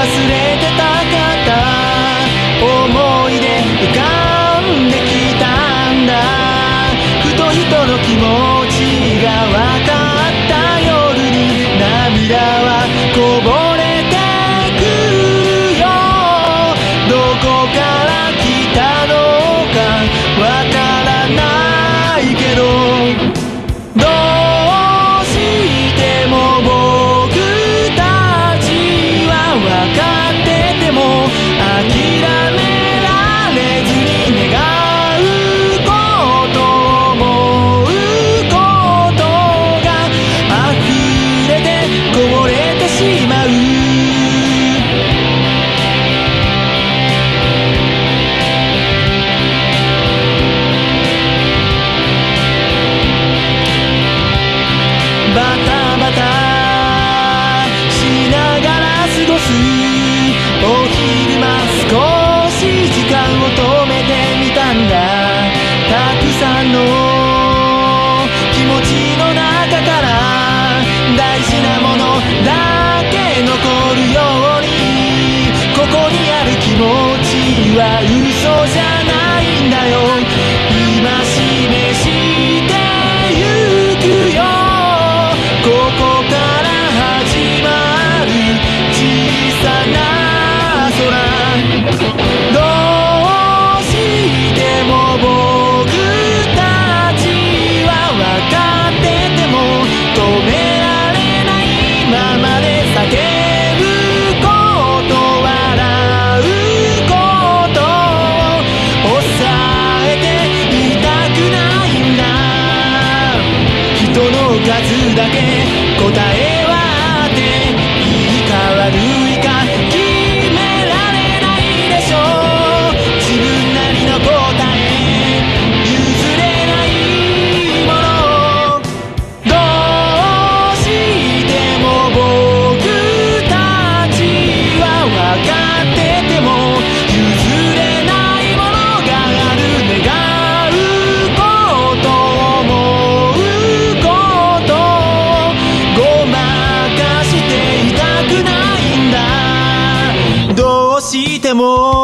忘れてたかった思い出浮かんできたんだ。ふと人の気持ちが分かった夜に涙はこぼれてくるよ。どこかしまう。バタバタしながら過ごす。お昼間少し時間を止めてみたんだ。たくさんの気持ちの中から大事気持ちは嘘じゃないんだよ temor.